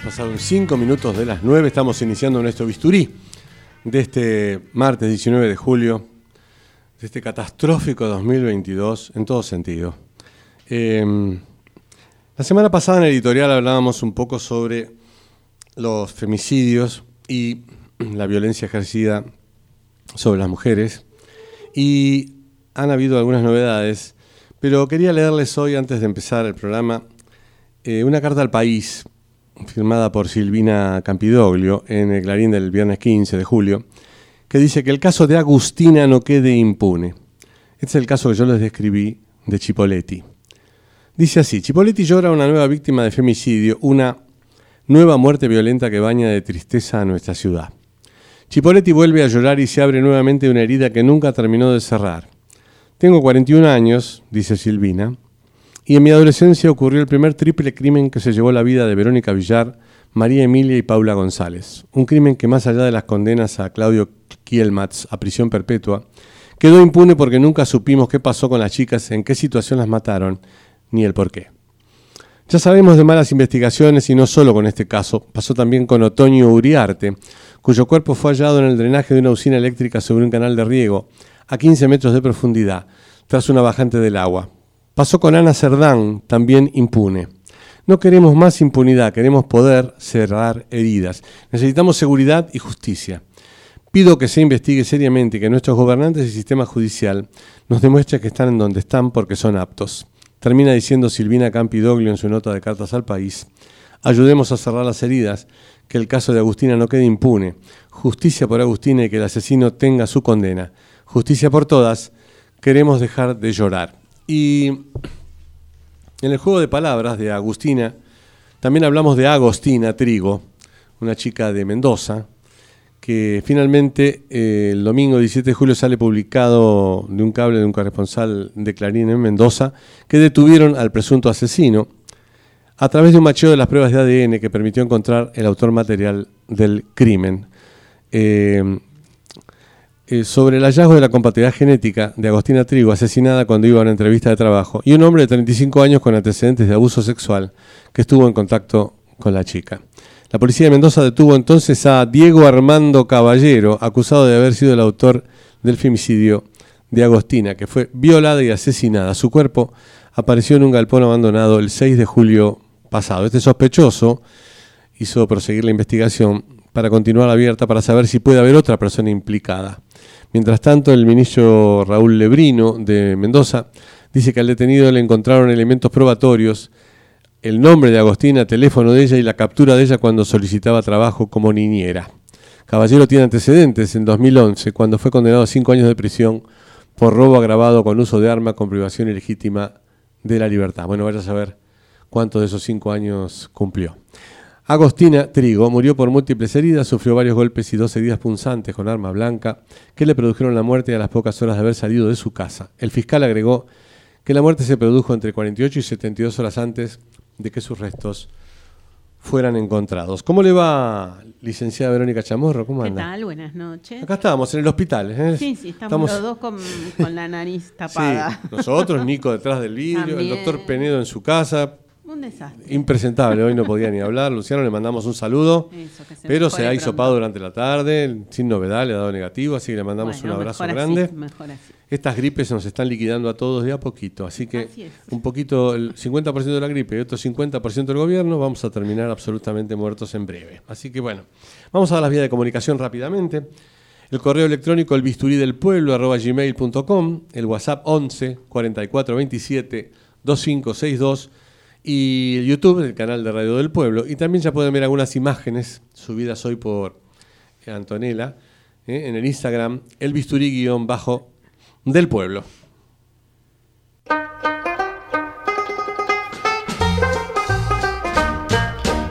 pasaron 5 minutos de las 9, estamos iniciando nuestro bisturí de este martes 19 de julio, de este catastrófico 2022 en todo sentido. Em, la semana pasada en el editorial hablábamos un poco sobre los femicidios y la violencia ejercida sobre las mujeres. Y han habido algunas novedades, pero quería leerles hoy, antes de empezar el programa, eh, una carta al país firmada por Silvina Campidoglio en el Clarín del viernes 15 de julio, que dice que el caso de Agustina no quede impune. Este es el caso que yo les describí de Chipoletti. Dice así, Chipoletti llora una nueva víctima de femicidio, una nueva muerte violenta que baña de tristeza a nuestra ciudad. Chipoletti vuelve a llorar y se abre nuevamente una herida que nunca terminó de cerrar. Tengo 41 años, dice Silvina, y en mi adolescencia ocurrió el primer triple crimen que se llevó la vida de Verónica Villar, María Emilia y Paula González. Un crimen que más allá de las condenas a Claudio Kielmatz a prisión perpetua, quedó impune porque nunca supimos qué pasó con las chicas, en qué situación las mataron, ni el por qué. Ya sabemos de malas investigaciones y no solo con este caso, pasó también con Otoño Uriarte, cuyo cuerpo fue hallado en el drenaje de una usina eléctrica sobre un canal de riego, a 15 metros de profundidad, tras una bajante del agua. Pasó con Ana Cerdán, también impune. No queremos más impunidad, queremos poder cerrar heridas. Necesitamos seguridad y justicia. Pido que se investigue seriamente que nuestros gobernantes y sistema judicial nos demuestren que están en donde están porque son aptos. Termina diciendo Silvina Campidoglio en su nota de cartas al país. Ayudemos a cerrar las heridas, que el caso de Agustina no quede impune. Justicia por Agustina y que el asesino tenga su condena. Justicia por todas. Queremos dejar de llorar. Y en el juego de palabras de Agustina, también hablamos de Agostina Trigo, una chica de Mendoza, que finalmente eh, el domingo 17 de julio sale publicado de un cable de un corresponsal de Clarín en Mendoza, que detuvieron al presunto asesino a través de un macheo de las pruebas de ADN que permitió encontrar el autor material del crimen. Eh, eh, sobre el hallazgo de la compatibilidad genética de Agostina Trigo, asesinada cuando iba a una entrevista de trabajo, y un hombre de 35 años con antecedentes de abuso sexual que estuvo en contacto con la chica. La policía de Mendoza detuvo entonces a Diego Armando Caballero, acusado de haber sido el autor del femicidio de Agostina, que fue violada y asesinada. Su cuerpo apareció en un galpón abandonado el 6 de julio pasado. Este sospechoso hizo proseguir la investigación para continuar abierta para saber si puede haber otra persona implicada. Mientras tanto, el ministro Raúl Lebrino de Mendoza dice que al detenido le encontraron elementos probatorios, el nombre de Agostina, teléfono de ella y la captura de ella cuando solicitaba trabajo como niñera. Caballero tiene antecedentes en 2011, cuando fue condenado a cinco años de prisión por robo agravado con uso de arma con privación ilegítima de la libertad. Bueno, vaya a saber cuántos de esos cinco años cumplió. Agostina Trigo murió por múltiples heridas, sufrió varios golpes y dos heridas punzantes con arma blanca que le produjeron la muerte a las pocas horas de haber salido de su casa. El fiscal agregó que la muerte se produjo entre 48 y 72 horas antes de que sus restos fueran encontrados. ¿Cómo le va, licenciada Verónica Chamorro? ¿Cómo anda? ¿Qué tal? Buenas noches. Acá estábamos, en el hospital. ¿eh? Sí, sí, estamos, los dos con, la nariz tapada. Sí, nosotros, Nico detrás del vidrio, el doctor Penedo en su casa. Un desastre. Impresentable, hoy no podía ni hablar. Luciano, le mandamos un saludo. pero se ha hisopado durante la tarde, sin novedad, le ha dado negativo, así que le mandamos un abrazo grande. mejor así estas gripes nos están liquidando a todos de a poquito, así que un poquito, el 50% de la gripe y otro 50% del gobierno, vamos a terminar absolutamente muertos en breve. Así que bueno, vamos a dar las vías de comunicación rápidamente. El correo electrónico el bisturí del pueblo arroba gmail.com, el WhatsApp 11 44 27 2562 y YouTube, el canal de Radio del Pueblo. Y también ya pueden ver algunas imágenes subidas hoy por Antonella eh, en el Instagram, el bisturí-bajo del pueblo.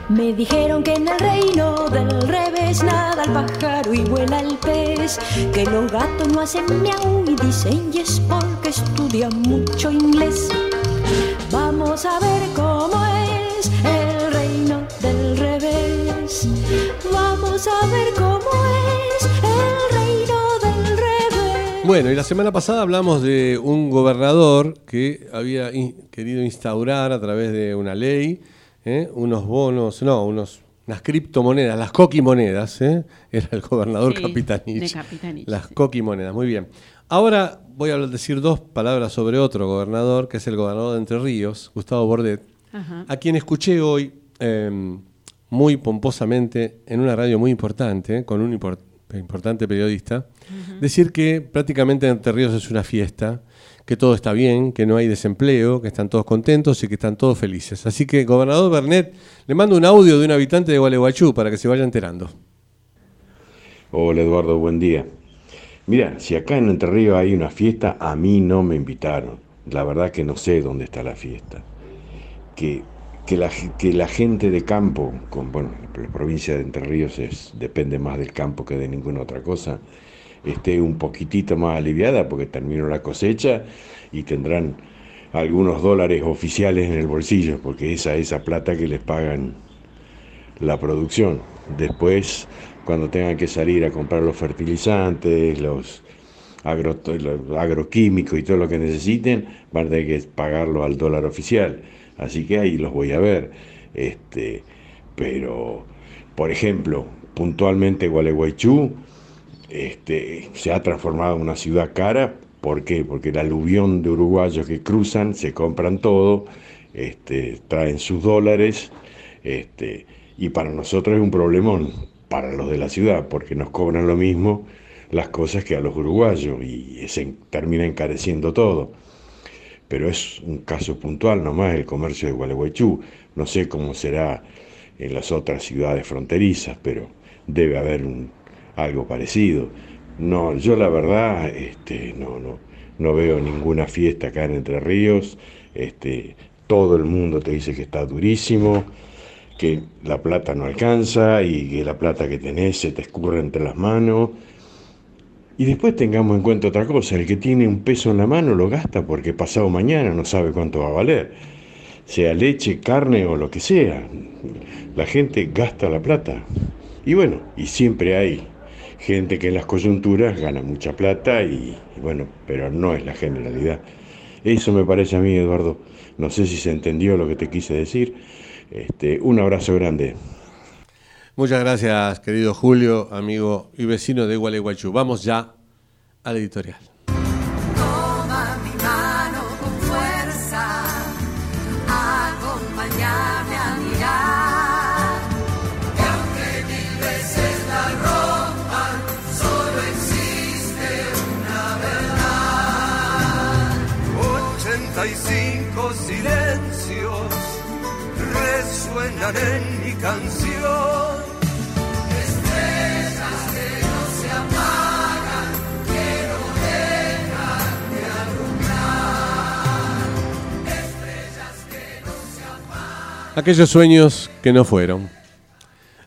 Me dijeron que en el reino del revés nada al pájaro y vuela el pez, que los gatos no hacen miau y dicen yes porque estudian mucho inglés. Vamos a ver cómo Vamos a ver cómo Bueno, y la semana pasada hablamos de un gobernador que había querido instaurar a través de una ley ¿eh? unos bonos, no, unos, unas criptomonedas, las coquimonedas, ¿eh? era el gobernador Capitanich. Las coquimonedas, muy bien. Ahora voy a decir dos palabras sobre otro gobernador, que es el gobernador de Entre Ríos, Gustavo Bordet, a quien escuché hoy em, muy pomposamente en una radio muy importante, con un importante periodista, decir que prácticamente Entre Ríos es una fiesta, que todo está bien, que no hay desempleo, que están todos contentos y que están todos felices. Así que, gobernador Bernet, le mando un audio de un habitante de Gualeguaychú para que se vaya enterando. Hola Eduardo, buen día. Mira, si acá en Entre Ríos hay una fiesta, a mí no me invitaron. La verdad que no sé dónde está la fiesta. Que que la, que la gente de campo, con, bueno, la provincia de Entre Ríos es, depende más del campo que de ninguna otra cosa, esté un poquitito más aliviada porque terminó la cosecha y tendrán algunos dólares oficiales en el bolsillo, porque esa es esa plata que les pagan la producción. Después, cuando tengan que salir a comprar los fertilizantes, los, agro, los agroquímicos y todo lo que necesiten, van a tener que pagarlo al dólar oficial así que ahí los voy a ver. Este, pero, por ejemplo, puntualmente Gualeguaychú este, se ha transformado en una ciudad cara. ¿Por qué? Porque el aluvión de uruguayos que cruzan, se compran todo, este, traen sus dólares, este, y para nosotros es un problemón, para los de la ciudad, porque nos cobran lo mismo las cosas que a los uruguayos y se termina encareciendo todo pero es un caso puntual nomás el comercio de Gualeguaychú. No sé cómo será en las otras ciudades fronterizas, pero debe haber algo parecido. No, yo la verdad este, no, no, no veo ninguna fiesta acá en Entre Ríos. Este, todo el mundo te dice que está durísimo, que la plata no alcanza y que la plata que tenés se te escurre entre las manos y después tengamos en cuenta otra cosa, el que tiene un peso en la mano lo gasta porque pasado mañana no sabe cuánto va a valer, sea leche, carne o lo que sea. La gente gasta la plata. Y bueno, y siempre hay gente que en las coyunturas gana mucha plata y, bueno, pero no es la generalidad. Eso me parece a mí, Eduardo. No sé si se entendió lo que te quise decir. Este, un abrazo grande. Muchas gracias, querido Julio, amigo y vecino de Gualeguaychú. Vamos ya al editorial. Aquellos sueños que no fueron.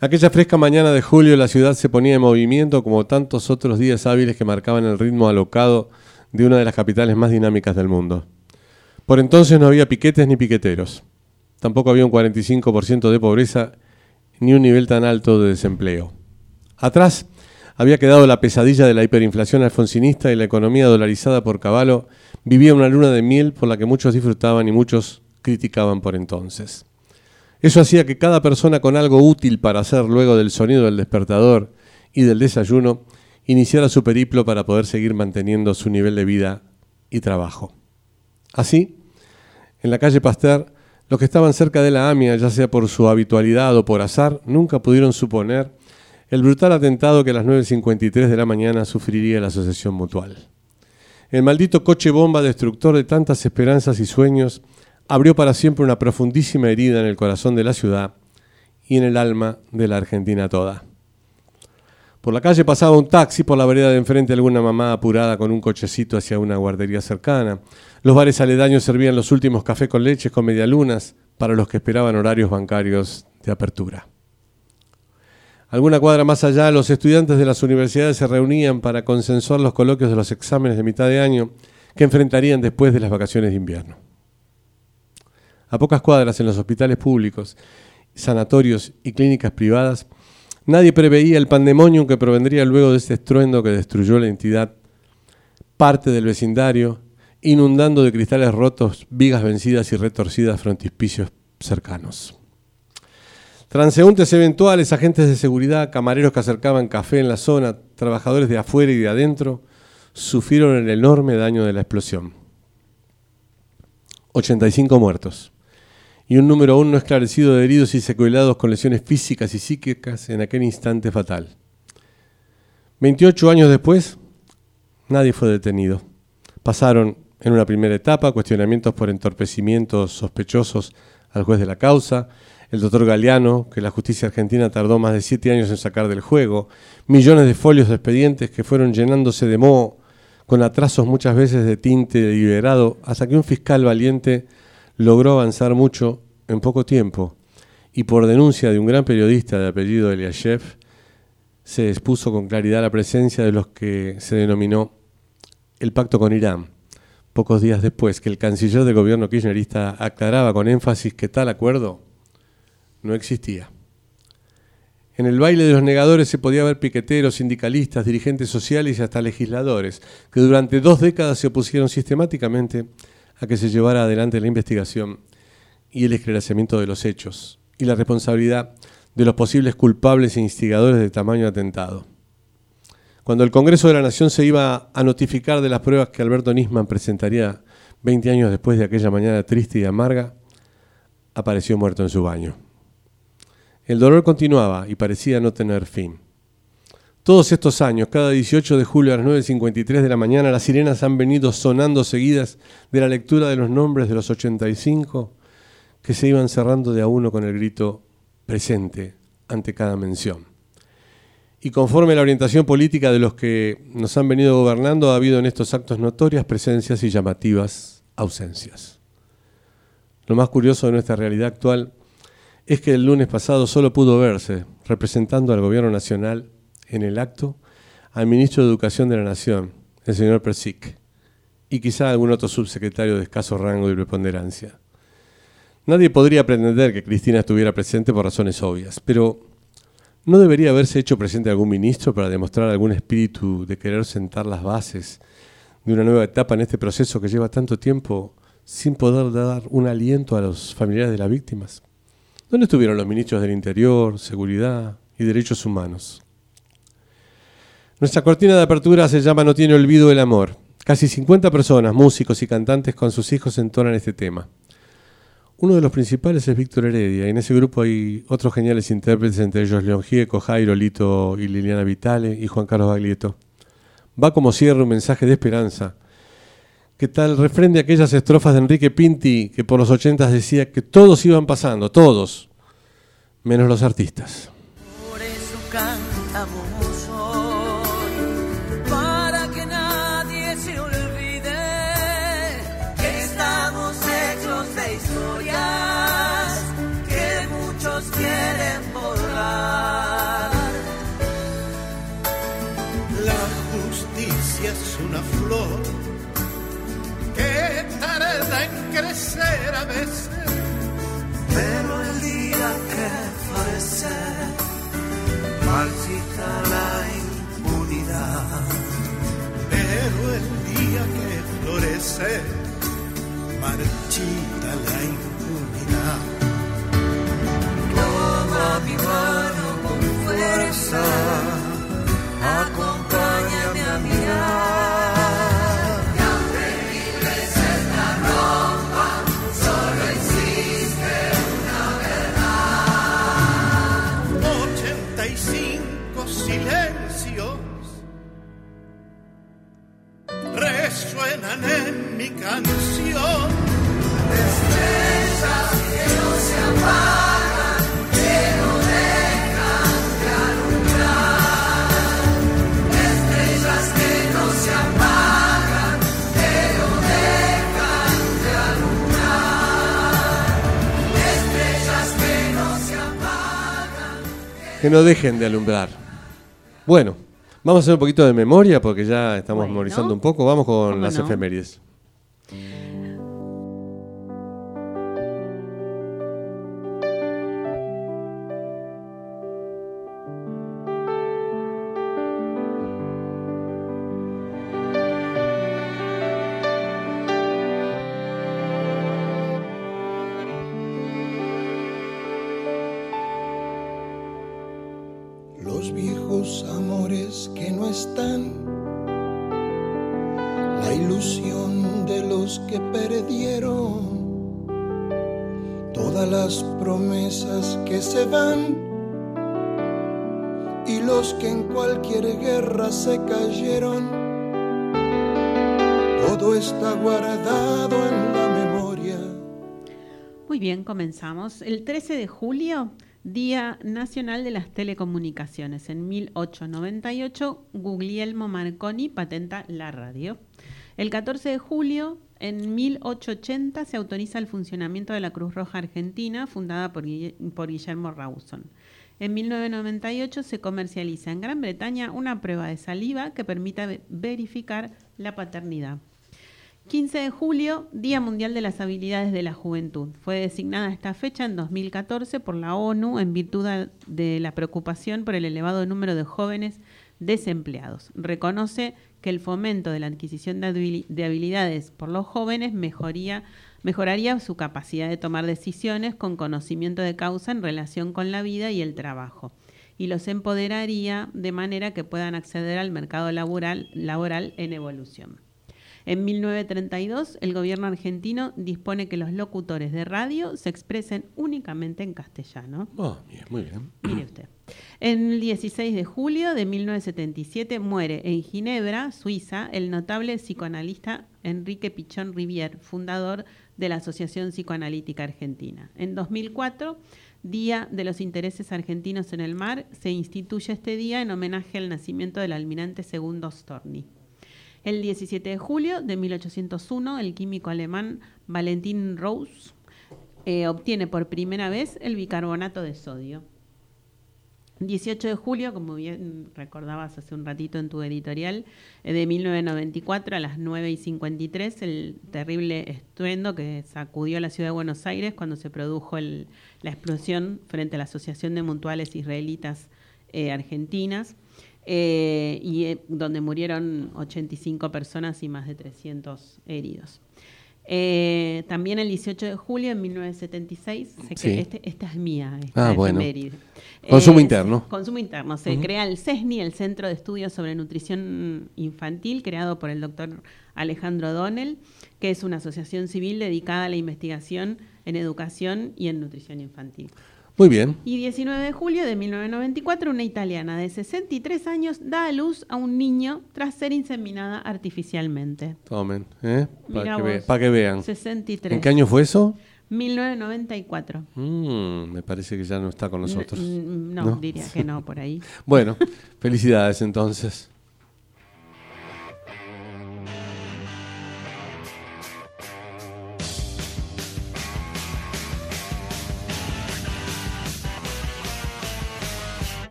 Aquella fresca mañana de julio la ciudad se ponía en movimiento como tantos otros días hábiles que marcaban el ritmo alocado de una de las capitales más dinámicas del mundo. Por entonces no había piquetes ni piqueteros. Tampoco había un 45% de pobreza ni un nivel tan alto de desempleo. Atrás había quedado la pesadilla de la hiperinflación alfonsinista y la economía dolarizada por caballo vivía una luna de miel por la que muchos disfrutaban y muchos criticaban por entonces. Eso hacía que cada persona con algo útil para hacer luego del sonido del despertador y del desayuno iniciara su periplo para poder seguir manteniendo su nivel de vida y trabajo. Así, en la calle Pasteur, los que estaban cerca de la AMIA, ya sea por su habitualidad o por azar, nunca pudieron suponer el brutal atentado que a las 9.53 de la mañana sufriría la Asociación Mutual. El maldito coche bomba destructor de tantas esperanzas y sueños abrió para siempre una profundísima herida en el corazón de la ciudad y en el alma de la Argentina toda. Por la calle pasaba un taxi, por la vereda de enfrente alguna mamá apurada con un cochecito hacia una guardería cercana. Los bares aledaños servían los últimos cafés con leches con medialunas para los que esperaban horarios bancarios de apertura. Alguna cuadra más allá, los estudiantes de las universidades se reunían para consensuar los coloquios de los exámenes de mitad de año que enfrentarían después de las vacaciones de invierno. A pocas cuadras en los hospitales públicos, sanatorios y clínicas privadas, nadie preveía el pandemonium que provendría luego de este estruendo que destruyó la entidad, parte del vecindario, inundando de cristales rotos, vigas vencidas y retorcidas frontispicios cercanos. Transeúntes eventuales, agentes de seguridad, camareros que acercaban café en la zona, trabajadores de afuera y de adentro, sufrieron el enorme daño de la explosión. 85 muertos y un número aún no esclarecido de heridos y secuelados con lesiones físicas y psíquicas en aquel instante fatal. 28 años después, nadie fue detenido. Pasaron en una primera etapa cuestionamientos por entorpecimientos sospechosos al juez de la causa, el doctor Galeano, que la justicia argentina tardó más de siete años en sacar del juego, millones de folios de expedientes que fueron llenándose de moho, con atrasos muchas veces de tinte deliberado, hasta que un fiscal valiente logró avanzar mucho en poco tiempo y por denuncia de un gran periodista de apellido Eliashev, se expuso con claridad la presencia de los que se denominó el pacto con Irán. Pocos días después que el canciller del gobierno kirchnerista aclaraba con énfasis que tal acuerdo no existía. En el baile de los negadores se podía ver piqueteros, sindicalistas, dirigentes sociales y hasta legisladores, que durante dos décadas se opusieron sistemáticamente a que se llevara adelante la investigación y el esclarecimiento de los hechos y la responsabilidad de los posibles culpables e instigadores de tamaño atentado. Cuando el Congreso de la Nación se iba a notificar de las pruebas que Alberto Nisman presentaría 20 años después de aquella mañana triste y amarga, apareció muerto en su baño. El dolor continuaba y parecía no tener fin. Todos estos años, cada 18 de julio a las 9.53 de la mañana, las sirenas han venido sonando seguidas de la lectura de los nombres de los 85 que se iban cerrando de a uno con el grito presente ante cada mención. Y conforme la orientación política de los que nos han venido gobernando, ha habido en estos actos notorias presencias y llamativas ausencias. Lo más curioso de nuestra realidad actual es que el lunes pasado solo pudo verse, representando al Gobierno Nacional, en el acto al ministro de Educación de la Nación, el señor Persic, y quizá algún otro subsecretario de escaso rango y preponderancia. Nadie podría pretender que Cristina estuviera presente por razones obvias, pero ¿no debería haberse hecho presente algún ministro para demostrar algún espíritu de querer sentar las bases de una nueva etapa en este proceso que lleva tanto tiempo sin poder dar un aliento a los familiares de las víctimas? ¿Dónde estuvieron los ministros del Interior, Seguridad y Derechos Humanos? Nuestra cortina de apertura se llama No tiene olvido el amor. Casi 50 personas, músicos y cantantes con sus hijos entonan este tema. Uno de los principales es Víctor Heredia, y en ese grupo hay otros geniales intérpretes, entre ellos León Gieco, Jairo, Lito y Liliana Vitale y Juan Carlos Baglietto. Va como cierre un mensaje de esperanza, que tal refrende aquellas estrofas de Enrique Pinti, que por los ochentas decía que todos iban pasando, todos, menos los artistas. Florece, marchita la impunidad. Toma mi mano con fuerza, acompáñame a mirar. Resuenan en mi canción. Estrellas que no se apagan, que no dejan de alumbrar. Estrellas que no se apagan, que no dejan de alumbrar. Estrellas que no se apagan. Que no dejen de alumbrar. Bueno, vamos a hacer un poquito de memoria porque ya estamos Bueno. memorizando un poco. Vamos con ¿Cómo las no? efemérides. Comenzamos. El 13 de julio, Día Nacional de las Telecomunicaciones. En 1898, Guglielmo Marconi patenta la radio. El 14 de julio, en 1880, se autoriza el funcionamiento de la Cruz Roja Argentina, fundada por, Guille- por Guillermo Rawson. En 1998 se comercializa en Gran Bretaña una prueba de saliva que permita ve- verificar la paternidad. 15 de julio, Día Mundial de las Habilidades de la Juventud. Fue designada esta fecha en 2014 por la ONU en virtud de la preocupación por el elevado número de jóvenes desempleados. Reconoce que el fomento de la adquisición de, habili- de habilidades por los jóvenes mejoraría su capacidad de tomar decisiones con conocimiento de causa en relación con la vida y el trabajo y los empoderaría de manera que puedan acceder al mercado laboral en evolución. En 1932, el gobierno argentino dispone que los locutores de radio se expresen únicamente en castellano. Oh, bien, muy bien. Mire usted. En el 16 de julio de 1977 muere en Ginebra, Suiza, el notable psicoanalista Enrique Pichón Rivière, fundador de la Asociación Psicoanalítica Argentina. En 2004, Día de los Intereses Argentinos en el Mar, se instituye este día en homenaje al nacimiento del almirante segundo Storni. El 17 de julio de 1801, el químico alemán Valentin Rose eh, obtiene por primera vez el bicarbonato de sodio. 18 de julio, como bien recordabas hace un ratito en tu editorial, eh, de 1994 a las 9 y 53, el terrible estruendo que sacudió la ciudad de Buenos Aires cuando se produjo la explosión frente a la Asociación de Mutuales Israelitas eh, Argentinas, eh, y eh, donde murieron 85 personas y más de 300 heridos. Eh, también el 18 de julio de 1976, se Sí. este- esta es mía, esta Ah, bueno. Consumo Eh, interno. Consumo interno. Se crea el CESNI, el Centro de Estudios sobre Nutrición Infantil, creado por el doctor Alejandro Donnell, que es una asociación civil dedicada a la investigación en educación y en nutrición infantil. Muy bien. Y 19 de julio de 1994, una italiana de 63 años da a luz a un niño tras ser inseminada artificialmente. Tomen, ¿eh? Para que, ve- pa' que vean. 63. ¿En qué año fue eso? 1994. Mm, me parece que ya no está con nosotros. No, ¿No? diría que no, por ahí. Bueno, felicidades entonces.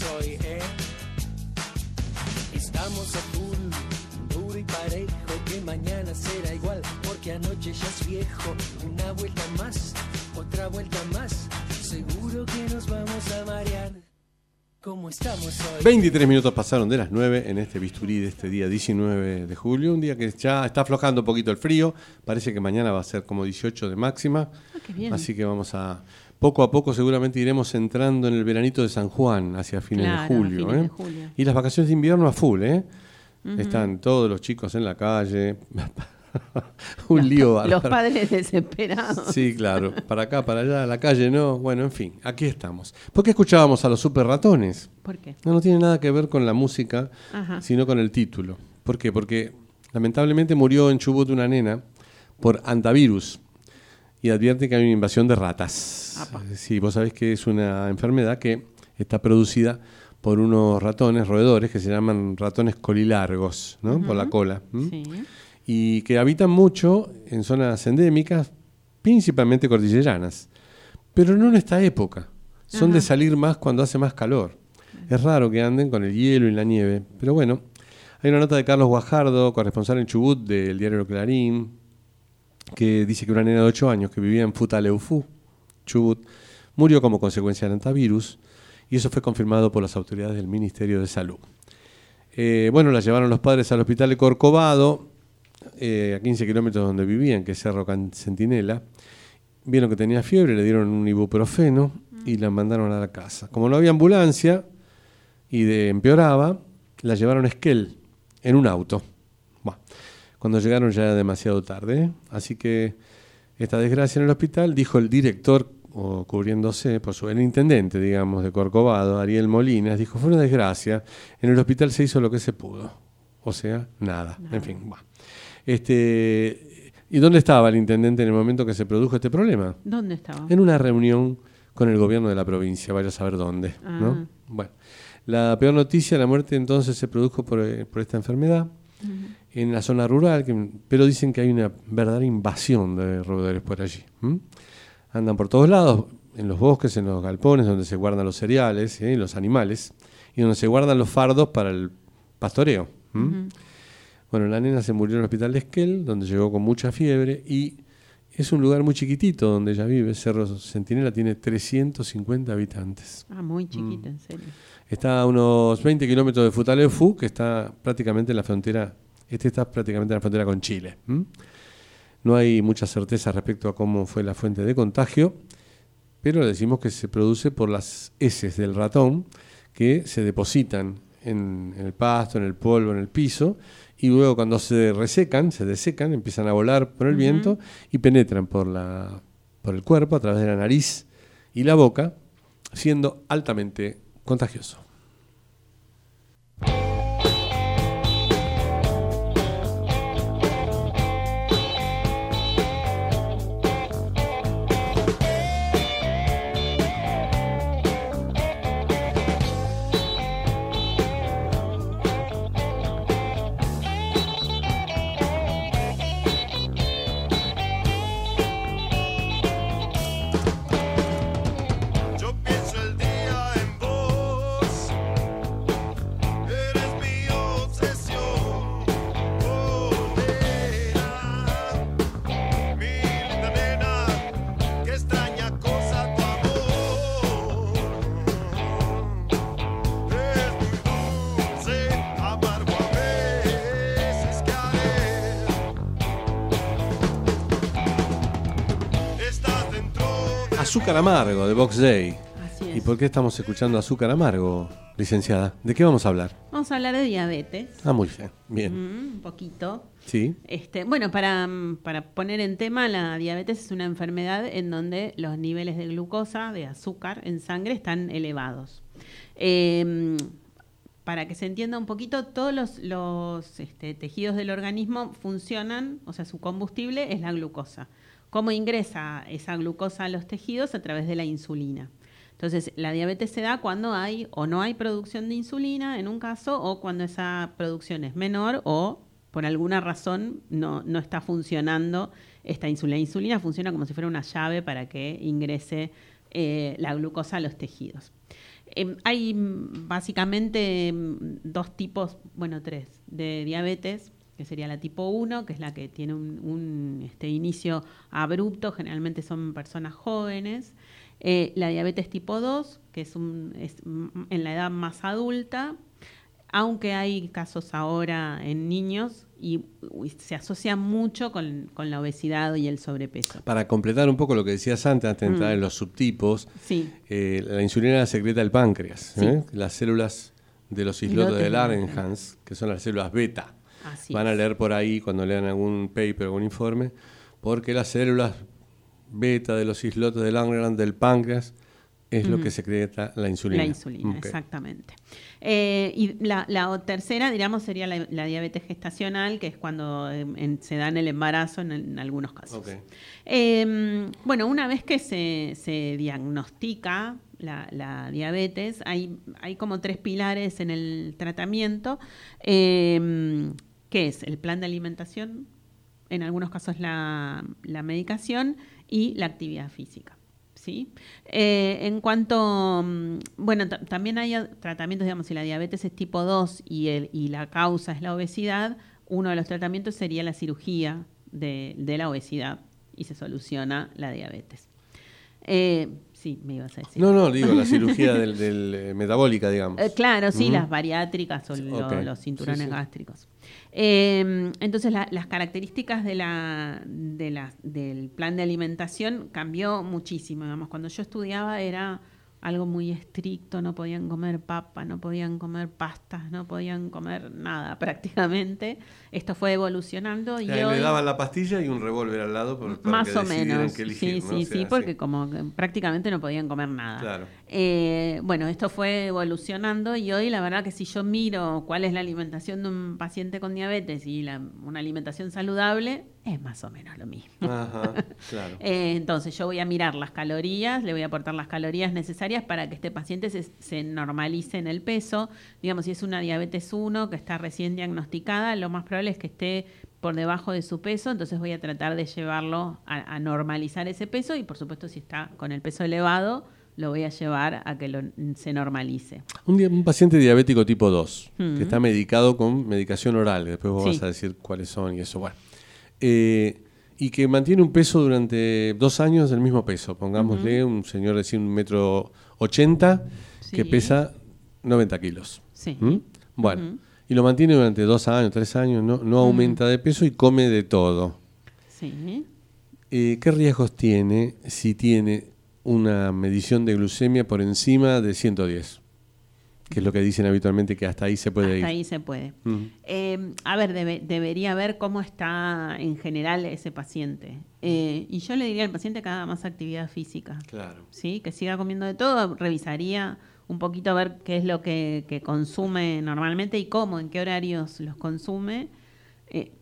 ¿Cómo estamos hoy, eh? Estamos a full, duro y parejo, que mañana será igual, porque anoche ya es viejo. Una vuelta más, otra vuelta más, seguro que nos vamos a marear. ¿Cómo estamos hoy? 23 minutos pasaron de las 9 en este bisturí de este día 19 de julio, un día que ya está aflojando un poquito el frío, parece que mañana va a ser como 18 de máxima, Ah, qué bien. así que vamos a, poco a poco seguramente iremos entrando en el veranito de San Juan hacia fines Claro, de julio. fines ¿eh? de julio. Y las vacaciones de invierno a full, ¿eh? Están todos los chicos en la calle, un Los- lío Los padres desesperados. Sí, claro. Para acá, para allá, a la calle no. Bueno, en fin, aquí estamos. ¿Por qué escuchábamos a los super ratones? ¿Por qué? No, no tiene nada que ver con la música, Ajá. sino con el título. ¿Por qué? Porque lamentablemente murió en Chubut una nena por antivirus y advierte que hay una invasión de ratas. Sí, vos sabés que es una enfermedad que está producida por unos ratones roedores que se llaman ratones colilargos, ¿no? Por la cola. Sí. y que habitan mucho en zonas endémicas, principalmente cordilleranas, pero no en esta época. Son de salir más cuando hace más calor. Es raro que anden con el hielo y la nieve, pero bueno, hay una nota de Carlos Guajardo, corresponsal en Chubut del diario Clarín, que dice que una nena de 8 años que vivía en Futaleufú, Chubut, murió como consecuencia del antivirus y eso fue confirmado por las autoridades del Ministerio de Salud. Eh, bueno, la llevaron los padres al hospital de Corcovado, eh, a 15 kilómetros donde vivían, que es Cerro Centinela. Vieron que tenía fiebre, le dieron un ibuprofeno y la mandaron a la casa. Como no había ambulancia y de, empeoraba, la llevaron a Esquel en un auto. Cuando llegaron ya era demasiado tarde. Así que esta desgracia en el hospital, dijo el director, o cubriéndose, por su, el intendente, digamos, de Corcovado, Ariel Molinas, dijo, fue una desgracia, en el hospital se hizo lo que se pudo. O sea, nada. En fin, buah. Este, ¿Y dónde estaba el intendente en el momento que se produjo este problema? ¿Dónde estaba? En una reunión con el gobierno de la provincia, vaya a saber dónde. Ah. ¿no? Bueno, la peor noticia, la muerte entonces se produjo por, eh, por esta enfermedad en la zona rural, que- pero dicen que hay una verdadera invasión de roedores por allí. Andan por todos lados, en los bosques, en los galpones, donde se guardan los cereales ¿eh? y los animales, y donde se guardan los fardos para el pastoreo. Bueno, la nena se murió en el hospital de Esquel, donde llegó con mucha fiebre y es un lugar muy chiquitito donde ella vive. Cerro Centinela tiene 350 habitantes. Ah, muy chiquita, en serio. Está a unos 20 kilómetros de Futaleufú, que está prácticamente en la frontera, este está prácticamente en la frontera con Chile. No hay mucha certeza respecto a cómo fue la fuente de contagio, pero decimos que se produce por las heces del ratón que se depositan en, en el pasto, en el polvo, en el piso, y luego cuando se resecan, se desecan, empiezan a volar por el viento y penetran por, la, por el cuerpo a través de la nariz y la boca, siendo altamente contagioso. Azúcar Amargo de Box Day. Así ¿Y es. por qué estamos escuchando Azúcar Amargo, licenciada? ¿De qué vamos a hablar? Vamos a hablar de diabetes. Ah, muy bien. Bien. Mm, un poquito. Sí. Este, bueno, para, mm, para poner en tema, la diabetes es una enfermedad en donde los niveles de glucosa, de azúcar en sangre están elevados. Eh, para que se entienda un poquito, todos los, los, este, tejidos del organismo funcionan, o sea, su combustible es la glucosa. ¿Cómo ingresa esa glucosa a los tejidos? A través de la insulina. Entonces, la diabetes se da cuando hay o no hay producción de insulina, en un caso, o cuando esa producción es menor o por alguna razón no, no está funcionando esta insulina. La insulina funciona como si fuera una llave para que ingrese eh, la glucosa a los tejidos. Em, hay mm, básicamente mm, dos tipos, bueno, tres, de diabetes, que sería la tipo 1, que es la que tiene un, un, este, inicio abrupto, generalmente son personas jóvenes. Eh, la diabetes tipo 2, que es, un, es en la edad más adulta, aunque hay casos ahora en niños y, se asocia mucho con, con la obesidad y el sobrepeso. Para completar un poco lo que decías antes, antes de entrar Mm. en los subtipos, Sí. eh, la insulina la secreta el páncreas. Sí. ¿eh? Las células de los islotes de Langerhans, que son las células beta. Así Van a leer por ahí cuando lean algún paper, algún informe, porque las células beta de los islotes de Langerhans del páncreas es lo que secreta la insulina. La insulina, exactamente. Eh, y la, la o- tercera, digamos, sería la, la diabetes gestacional, que es cuando en- se da en el embarazo en, en algunos casos. Eh, bueno, una vez que se, se diagnostica la, la diabetes, hay, hay como tres pilares en el tratamiento, eh, que es el plan de alimentación, en algunos casos la, la medicación y la actividad física. ¿sí? Eh, en cuanto, mm, bueno, ta- también hay tratamientos, digamos, si la diabetes es tipo 2 y, el, y la causa es la obesidad, uno de los tratamientos sería la cirugía de, de la obesidad y se soluciona la diabetes. Eh, sí, me ibas a decir. No, no, digo la cirugía del, del, eh, metabólica, digamos. Eh, claro, sí, las bariátricas o lo- los cinturones Sí, sí. gástricos. Eh, entonces, la- las características de la, de del plan de alimentación cambió muchísimo. Digamos, cuando yo estudiaba era algo muy estricto, no podían comer papa, no podían comer pastas, no podían comer nada prácticamente. Esto fue evolucionando y O sea, hoy... le daban la pastilla y un revólver al lado por, para Más que o menos. elegir, sí, ¿no? sí, O sea, sí, porque como que prácticamente no podían comer nada. Claro. Eh, bueno, esto fue evolucionando y hoy la verdad que si yo miro cuál es la alimentación de un paciente con diabetes y la- una alimentación saludable, es más o menos lo mismo. Ajá, claro. Eh, entonces yo voy a mirar las calorías, le voy a aportar las calorías necesarias para que este paciente se, se normalice en el peso. Digamos, si es una diabetes 1 que está recién diagnosticada, lo más probable es que esté por debajo de su peso, entonces voy a tratar de llevarlo a, a normalizar ese peso y por supuesto si está con el peso elevado, lo voy a llevar a que lo- se normalice. Un, paciente diabético tipo 2, Mm. que está medicado con medicación oral, después vos Sí. vas a decir cuáles son y eso, bueno. Eh, y que mantiene un peso durante dos años del mismo peso. Pongámosle un señor de 100 metro 80 que pesa 90 kilos. Sí. ¿Mm? Bueno, y lo mantiene durante dos años, tres años, no, no aumenta de peso y come de todo. Sí. Eh, ¿Qué riesgos tiene si tiene una medición de glucemia por encima de 110? Que es lo que dicen habitualmente que hasta ahí se puede Hasta ir. ahí se puede. Eh, a ver, debe- debería ver cómo está en general ese paciente. Eh, y yo le diría al paciente que haga más actividad física. Claro. ¿sí? Que siga comiendo de todo, revisaría un poquito a ver qué es lo que, que consume normalmente y cómo, en qué horarios los consume. eh,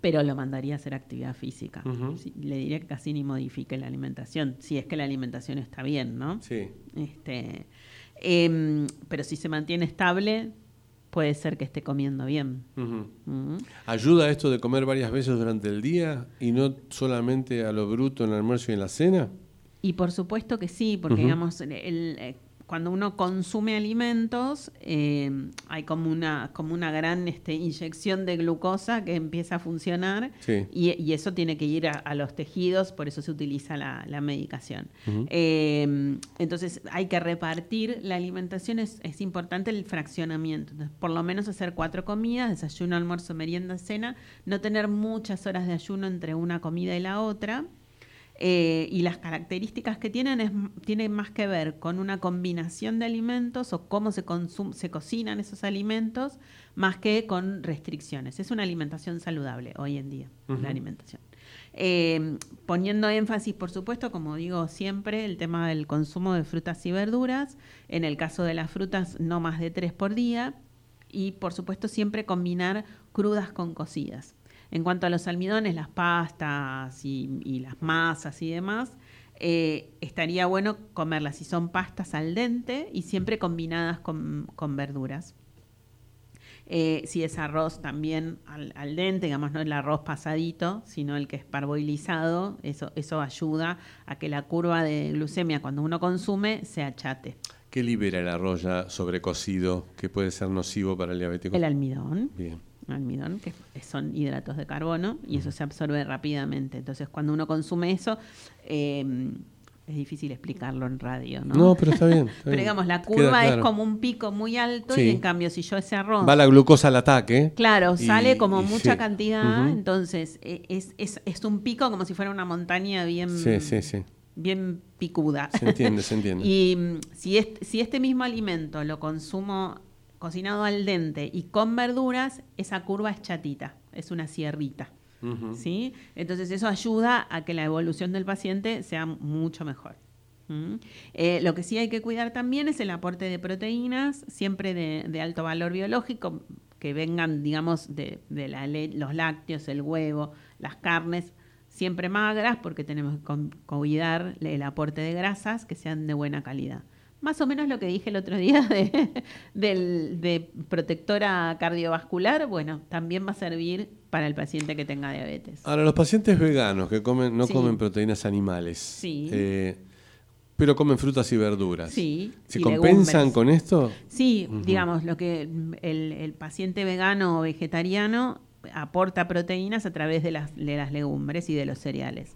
pero lo mandaría a hacer actividad física. Sí, le diría que casi ni modifique la alimentación, si es que la alimentación está bien, ¿no? Sí. Este, em, pero si se mantiene estable, puede ser que esté comiendo bien. Mm. ¿Ayuda esto de comer varias veces durante el día y no solamente a lo bruto en el almuerzo y en la cena? Y por supuesto que sí, porque digamos, el- el, eh, cuando uno consume alimentos, eh, hay como una, como una gran este, inyección de glucosa que empieza a funcionar Sí. y, y eso tiene que ir a, a los tejidos, por eso se utiliza la, la medicación. Eh, entonces hay que repartir la alimentación, es, es importante el fraccionamiento. Entonces, por lo menos hacer cuatro comidas, desayuno, almuerzo, merienda, cena, no tener muchas horas de ayuno entre una comida y la otra. Eh, y las características que tienen es, tienen más que ver con una combinación de alimentos o cómo se, se cocinan esos alimentos, más que con restricciones. Es una alimentación saludable hoy en día, la alimentación. Eh, poniendo énfasis, por supuesto, como digo siempre, el tema del consumo de frutas y verduras. En el caso de las frutas, no más de tres por día. Y, por supuesto, siempre combinar crudas con cocidas. En cuanto a los almidones, las pastas y, y las masas y demás, eh, estaría bueno comerlas si son pastas al dente y siempre combinadas con, con verduras. Eh, si es arroz también al, al dente, digamos, no el arroz pasadito, sino el que es parboilizado, eso, eso ayuda a que la curva de glucemia cuando uno consume se achate. ¿Qué libera el arroz ya sobrecocido que puede ser nocivo para el diabético? El almidón. Bien. Almidón, que son hidratos de carbono, y eso se absorbe rápidamente. Entonces, cuando uno consume eso, eh, es difícil explicarlo en radio, ¿no? No, pero está bien. está Pero digamos, la curva es como un pico muy alto Sí. y en cambio si yo ese arroz... Va la glucosa al ataque. Claro, y- sale como mucha sí. cantidad, entonces e- es, es, es un pico como si fuera una montaña bien, Sí, sí, sí. bien picuda. Se entiende, se entiende. y mm, si, este, si este mismo alimento lo consumo cocinado al dente y con verduras, esa curva es chatita, es una sierrita. ¿sí? Entonces eso ayuda a que la evolución del paciente sea mucho mejor. ¿Mm? Eh, lo que sí hay que cuidar también es el aporte de proteínas, siempre de, de alto valor biológico, que vengan, digamos, de, de la los lácteos, el huevo, las carnes, siempre magras, porque tenemos que cuidar el aporte de grasas que sean de buena calidad. Más o menos lo que dije el otro día de, de protectora cardiovascular, bueno, también va a servir para el paciente que tenga diabetes. Ahora, los pacientes veganos que comen, no Sí. comen proteínas animales, Sí. eh, pero comen frutas y verduras. Sí, ¿Se y compensan legumbres. con esto? Sí, digamos, lo que el, el paciente vegano o vegetariano aporta proteínas a través de las, de las legumbres y de los cereales.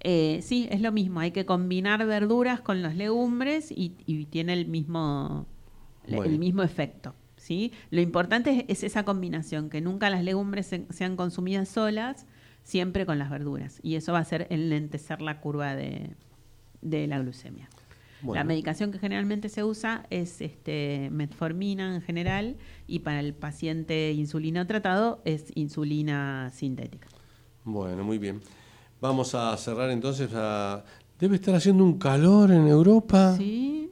Eh, sí, es lo mismo, hay que combinar verduras con las legumbres y, y tiene el mismo, Bueno. el mismo efecto. ¿sí? Lo importante es, es esa combinación, que nunca las legumbres se- sean consumidas solas, siempre con las verduras. Y eso va a hacer enlentecer la curva de, de la glucemia. La medicación que generalmente se usa es este, metformina en general y para el paciente insulino tratado es insulina sintética. Bueno, muy bien. Vamos a cerrar entonces. a- Debe estar haciendo un calor en Europa. Sí.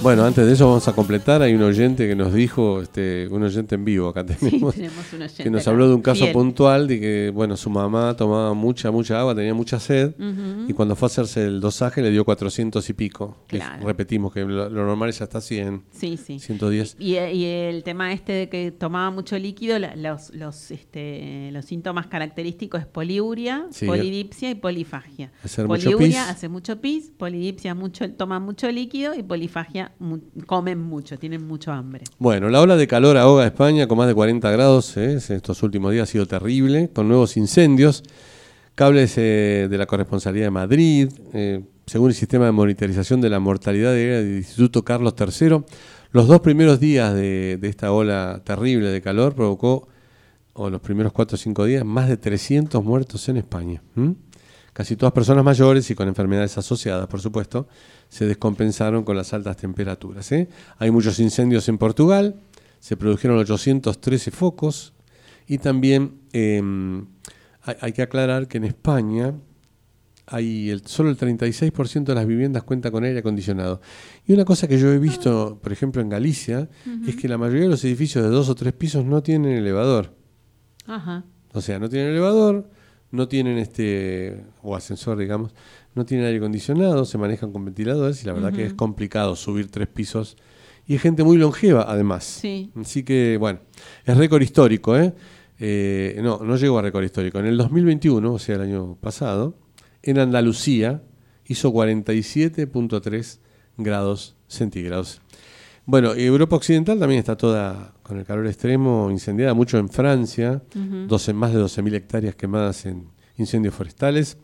Bueno, antes de eso vamos a completar. Hay un oyente que nos dijo, este, un oyente en vivo acá tenemos, tenemos un oyente que nos habló de un caso fiel. puntual de que, bueno, su mamá tomaba mucha, mucha agua, tenía mucha sed y cuando fue a hacerse el dosaje le dio 400 y pico. Que repetimos que lo, lo normal es hasta 100, Sí, sí. 110. Y, y el tema este de que tomaba mucho líquido, los, los, este, los síntomas característicos es poliuria, Sí. polidipsia y polifagia. Hacer mucho poliuria pis. hace mucho pis, polidipsia mucho, toma mucho líquido y polifagia comen mucho, tienen mucho hambre. Bueno, la ola de calor ahoga a España con más de 40 grados ¿eh? estos últimos días ha sido terrible, con nuevos incendios, cables eh, de la corresponsalía de Madrid, eh, según el sistema de monitorización de la mortalidad del Instituto Carlos III, los dos primeros días de, esta ola terrible de calor provocó, o los primeros 4 o 5 días, más de 300 muertos en España. Casi todas personas mayores y con enfermedades asociadas, por supuesto, se descompensaron con las altas temperaturas. ¿eh? Hay muchos incendios en Portugal, se produjeron 813 focos y también eh, hay, hay que aclarar que en España hay el, solo el 36% de las viviendas cuenta con aire acondicionado. Y una cosa que yo he visto, por ejemplo, en Galicia, es que la mayoría de los edificios de dos o tres pisos no tienen elevador. Ajá. O sea, no tienen elevador, no tienen este, o ascensor, digamos, no tienen aire acondicionado, se manejan con ventiladores y la verdad que es complicado subir tres pisos. Y es gente muy longeva, además. Sí. Así que, bueno, es récord histórico, ¿eh? Eh, no, no llegó a récord histórico. En el 2021, o sea, el año pasado, en Andalucía hizo 47.3 grados centígrados. Bueno, y Europa Occidental también está toda con el calor extremo, incendiada, mucho en Francia, 12, más de 12.000 hectáreas quemadas en incendios forestales.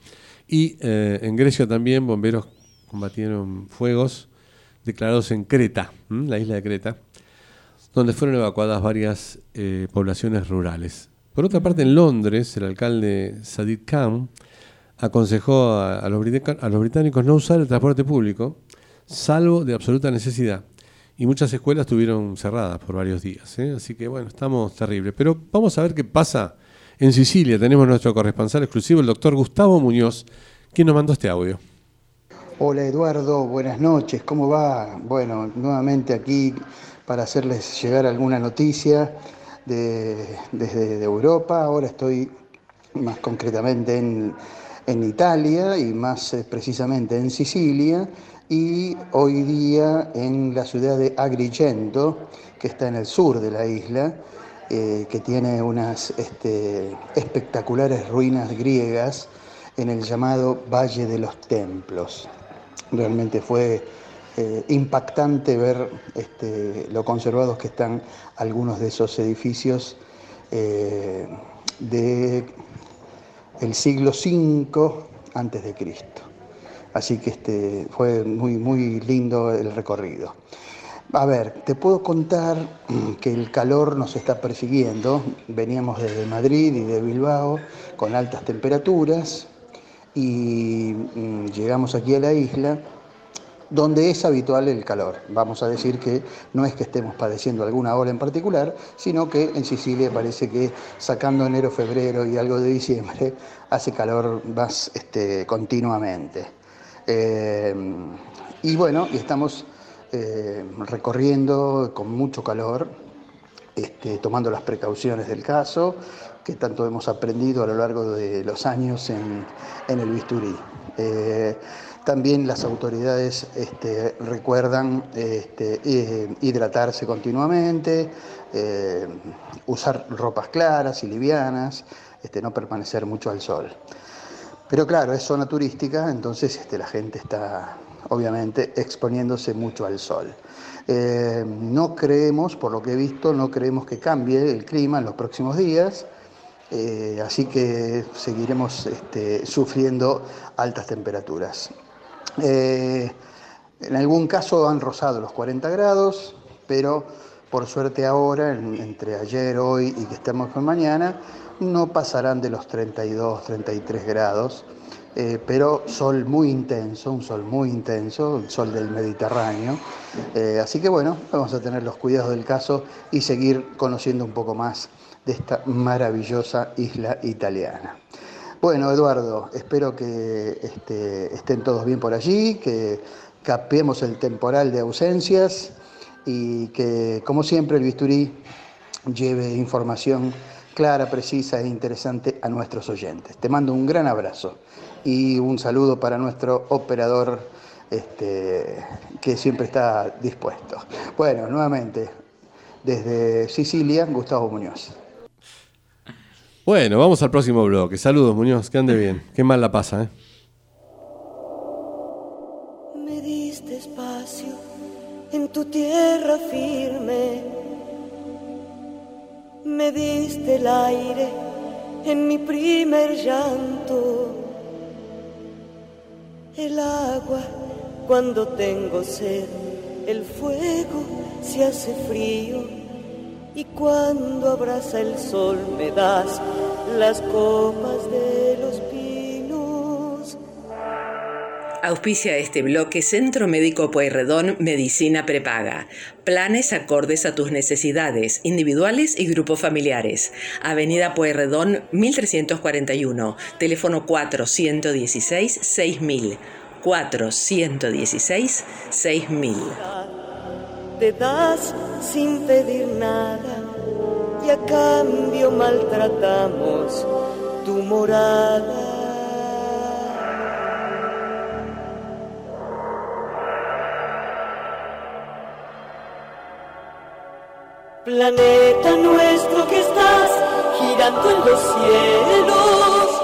Y eh, en Grecia también bomberos combatieron fuegos declarados en Creta, ¿m? la isla de Creta, donde fueron evacuadas varias eh, poblaciones rurales. Por otra parte, en Londres, el alcalde Sadiq Khan aconsejó a, a los a los británicos no usar el transporte público, salvo de absoluta necesidad. Y muchas escuelas estuvieron cerradas por varios días. ¿eh? Así que bueno, estamos terribles. Pero vamos a ver qué pasa en Sicilia. Tenemos nuestro corresponsal exclusivo, el doctor Gustavo Muñoz, quien nos mandó este audio. Hola Eduardo, buenas noches, ¿cómo va? Bueno, nuevamente aquí para hacerles llegar alguna noticia de- desde de Europa. Ahora estoy más concretamente en, en Italia y más eh, precisamente en Sicilia y hoy día en la ciudad de Agrigento, que está en el sur de la isla, eh, que tiene unas este, espectaculares ruinas griegas en el llamado Valle de los Templos. Realmente fue eh, impactante ver este, lo conservados que están algunos de esos edificios eh, de el siglo V antes de Cristo. Así que este, fue muy, muy lindo el recorrido. A ver, te puedo contar mm, que el calor nos está persiguiendo. Veníamos desde Madrid y de Bilbao con altas temperaturas y mm, llegamos aquí a la isla donde es habitual el calor. Vamos a decir que no es que estemos padeciendo alguna ola en particular, sino que en Sicilia parece que sacando enero, febrero y algo de diciembre, hace calor más este, continuamente. Eh, y bueno, y estamos eh, recorriendo con mucho calor, este, tomando las precauciones del caso, que tanto hemos aprendido a lo largo de los años en, en el bisturí. Eh, también las autoridades este, recuerdan este, hidratarse continuamente, usar ropas claras y livianas, no permanecer mucho al sol. Pero claro, es zona turística, entonces este, la gente está obviamente exponiéndose mucho al sol. Eh, no creemos, por lo que he visto, no creemos que cambie el clima en los próximos días, eh, así que seguiremos este, sufriendo altas temperaturas. Eh, en algún caso han rozado los 40 grados, pero por suerte ahora, en- entre ayer, hoy y que estamos con mañana, no pasarán de los 32, 33 grados, eh, pero sol muy intenso, un sol muy intenso, el sol del Mediterráneo. Eh, así que bueno, vamos a tener los cuidados del caso y seguir conociendo un poco más de esta maravillosa isla italiana. Bueno, Eduardo, espero que este, estén todos bien por allí, que capemos el temporal de ausencias y que, como siempre, el bisturí lleve información clara, precisa e interesante a nuestros oyentes. Te mando un gran abrazo y un saludo para nuestro operador este, que siempre está dispuesto. Bueno, nuevamente, desde Sicilia, Gustavo Muñoz. Bueno, vamos al próximo bloque. Saludos, Muñoz, que ande bien. Qué mal la pasa, ¿eh? Me diste espacio en tu tierra firme. Me diste el aire en mi primer llanto. El agua cuando tengo sed. El fuego se hace frío. Y cuando abraza el sol me das las copas de los pinos. Auspicia este bloque Centro Médico Pueyrredón Medicina Prepaga. Planes acordes a tus necesidades, individuales y grupos familiares. Avenida Pueyrredón 1341, teléfono 416 6000. 416 6000. Te das sin pedir nada y a cambio maltratamos tu morada. Planeta nuestro que estás girando en los cielos.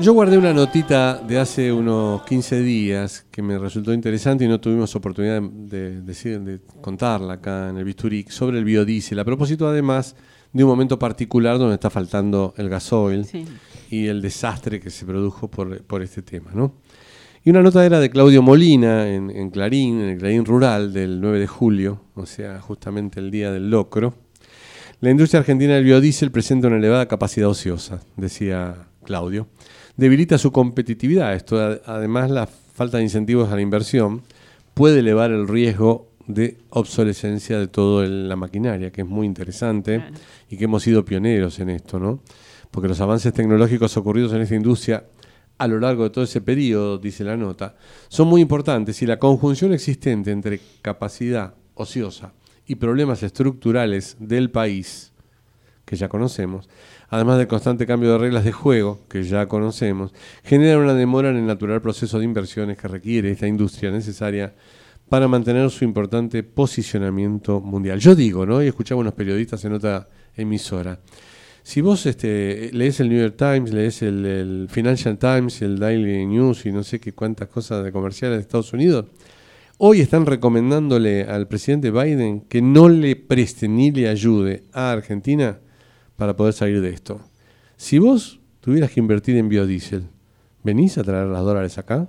Yo guardé una notita de hace unos 15 días que me resultó interesante y no tuvimos oportunidad de, decir- de contarla acá en el Bisturí sobre el biodiesel. A propósito, además, de un momento particular donde está faltando el gasoil Sí. y el desastre que se produjo por, por este tema. ¿no? Y una nota era de Claudio Molina en, en Clarín, en el Clarín Rural del 9 de julio, o sea, justamente el día del locro. La industria argentina del biodiesel presenta una elevada capacidad ociosa, decía Claudio. debilita su competitividad. Esto, además, la falta de incentivos a la inversión puede elevar el riesgo de obsolescencia de toda la maquinaria, que es muy interesante y que hemos sido pioneros en esto, ¿no? Porque los avances tecnológicos ocurridos en esta industria a lo largo de todo ese periodo, dice la nota, son muy importantes y la conjunción existente entre capacidad ociosa y problemas estructurales del país, que ya conocemos, además del constante cambio de reglas de juego, que ya conocemos, genera una demora en el natural proceso de inversiones que requiere esta industria necesaria para mantener su importante posicionamiento mundial. Yo digo, ¿no? Y escuchaba unos periodistas en otra emisora. Si vos este, lees el New York Times, lees el, el Financial Times, el Daily News y no sé qué cuántas cosas de comerciales de Estados Unidos, hoy están recomendándole al presidente Biden que no le preste ni le ayude a Argentina para poder salir de esto. Si vos tuvieras que invertir en biodiesel, ¿venís a traer las dólares acá?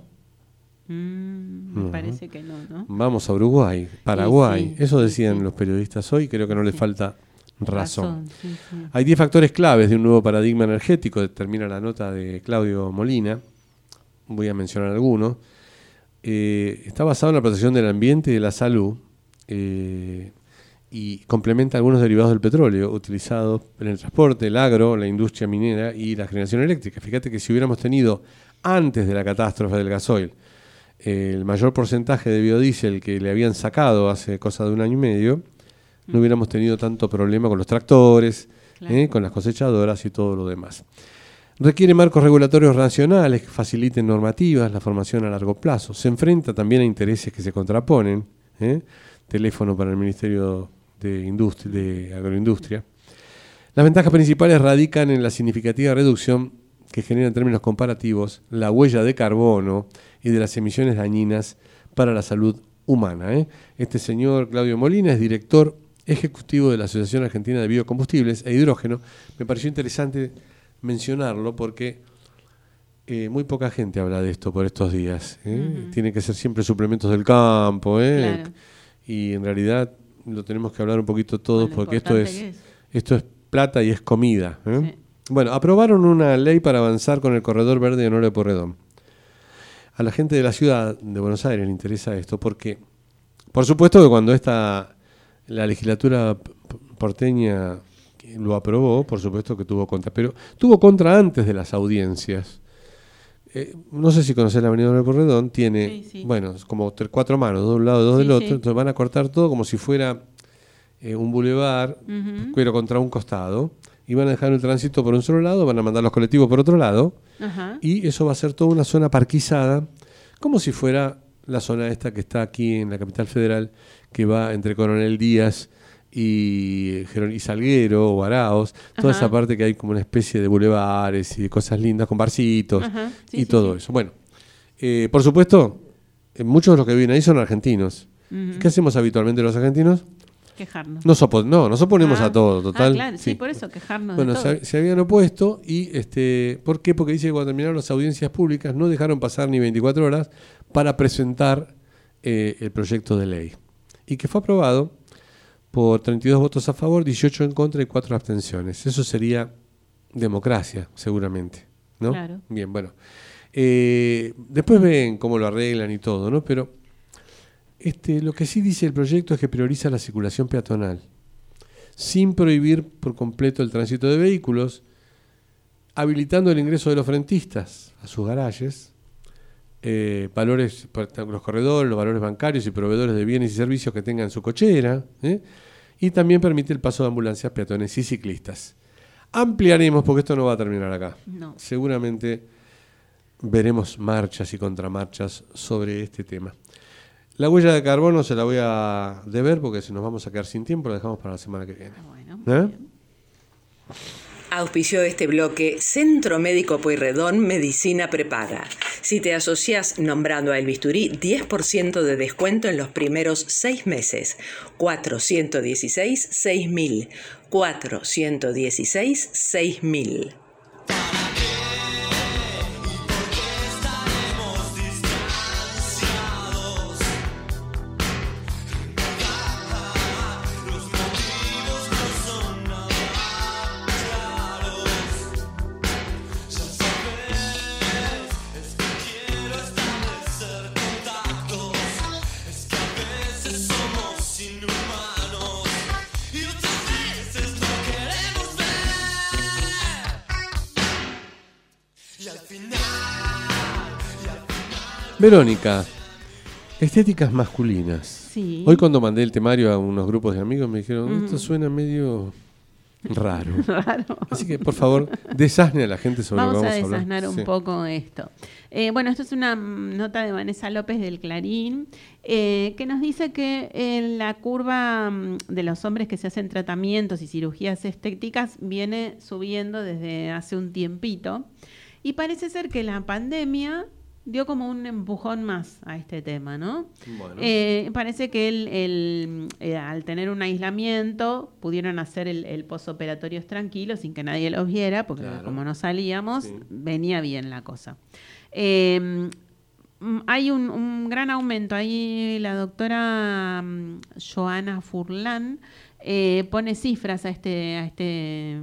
Mm, me parece que no, ¿no? Vamos a Uruguay, Paraguay. sí, Eso decían sí. los periodistas hoy, creo que no le Sí. falta razón. Razón, sí, sí. Hay 10 factores claves de un nuevo paradigma energético, termina la nota de Claudio Molina. Voy a mencionar algunos. Eh, está basado en la protección del ambiente y de la salud eh, y complementa algunos derivados del petróleo utilizados en el transporte, el agro, la industria minera y la generación eléctrica. Fíjate que si hubiéramos tenido antes de la catástrofe del gasoil eh, el mayor porcentaje de biodiesel que le habían sacado hace cosa de un año y medio, no hubiéramos tenido tanto problema con los tractores, Claro. eh, con las cosechadoras y todo lo demás. Requiere marcos regulatorios racionales que faciliten normativas, la formación a largo plazo. Se enfrenta también a intereses que se contraponen. ¿eh? Teléfono para el Ministerio de, Industria, de Agroindustria. Las ventajas principales radican en la significativa reducción que genera en términos comparativos la huella de carbono y de las emisiones dañinas para la salud humana. ¿eh? Este señor Claudio Molina es director ejecutivo de la Asociación Argentina de Biocombustibles e Hidrógeno. Me pareció interesante mencionarlo porque eh, muy poca gente habla de esto por estos días. ¿eh? Ujú. Tiene que ser siempre suplementos del campo. ¿eh? Claro. Y en realidad lo tenemos que hablar un poquito todos porque esto es, esto es plata y es comida. ¿eh? Bueno, aprobaron una ley para avanzar con el corredor verde de Honor de Porredón. A la gente de la ciudad de Buenos Aires le interesa esto porque, por supuesto que cuando esta, la legislatura porteña lo aprobó, por supuesto que tuvo contra, pero tuvo contra antes de las audiencias. Eh, no sé si conocés la Avenida Honor de Porredón, tiene, Sí, sí. bueno, como ter- cuatro manos, dos de un lado, dos Sí, del otro, entonces van a cortar todo como si fuera eh, un bulevar, pero contra un costado, y van a dejar el tránsito por un solo lado, van a mandar los colectivos por otro lado, y eso va a ser toda una zona parquizada, como si fuera la zona esta que está aquí en la capital federal, que va entre Coronel Díaz y, Jeron- y Salguero o Araos, toda Ajá. esa parte que hay como una especie de bulevares y de cosas lindas con barcitos Ajá, sí, y sí, todo sí. eso. Bueno, eh, por supuesto, eh, muchos de los que viven ahí son argentinos. ¿Qué hacemos habitualmente los argentinos? Quejarnos. Nos no, nos oponemos Ah, a todo, ah, total. claro, sí, por eso quejarnos Bueno, de se, todo. se habían opuesto y, este, ¿por qué? Porque dice que cuando terminaron las audiencias públicas no dejaron pasar ni 24 horas para presentar eh, el proyecto de ley. Y que fue aprobado por 32 votos a favor, 18 en contra y 4 abstenciones. Eso sería democracia, seguramente. ¿no? Claro. Bien, bueno. Eh, después ven cómo lo arreglan y todo, ¿no? Pero este, lo que sí dice el proyecto es que prioriza la circulación peatonal, sin prohibir por completo el tránsito de vehículos, habilitando el ingreso de los frentistas a sus garajes, eh, valores, para los corredores, los valores bancarios y proveedores de bienes y servicios que tengan su cochera, ¿eh? y también permite el paso de ambulancias, peatones y ciclistas. Ampliaremos, porque esto no va a terminar acá. No. Seguramente veremos marchas y contramarchas sobre este tema. La huella de carbono se la voy a deber porque si nos vamos a quedar sin tiempo, la dejamos para la semana que viene. ¿Eh? Auspició este bloque Centro Médico Pueyrredón Medicina Prepaga. Si te asocias nombrando a El Bisturí, 10% de descuento en los primeros seis meses. 416-6000. 416-6000. Verónica, estéticas masculinas. Sí. Hoy cuando mandé el temario a unos grupos de amigos me dijeron, Ujú. esto suena medio raro. Raro. Así que, por favor, desasne a la gente sobre Vamos lo que a vamos a hablar. desasnar un Sí. poco esto. Eh, bueno, esto es una mm, nota de Vanessa López del Clarín, eh, que nos dice que eh, la curva mm, de los hombres que se hacen tratamientos y cirugías estéticas viene subiendo desde hace un tiempito. Y parece ser que la pandemia dio como un empujón más a este tema, ¿no? Bueno. Eh, parece que el, el, eh, al tener un aislamiento pudieron hacer el, el posoperatorio tranquilo sin que nadie los viera, porque Claro. como no salíamos, Sí. venía bien la cosa. Eh, mm, hay un, un gran aumento. Ahí la doctora mm, Joana Furlan eh, pone cifras a este, a este,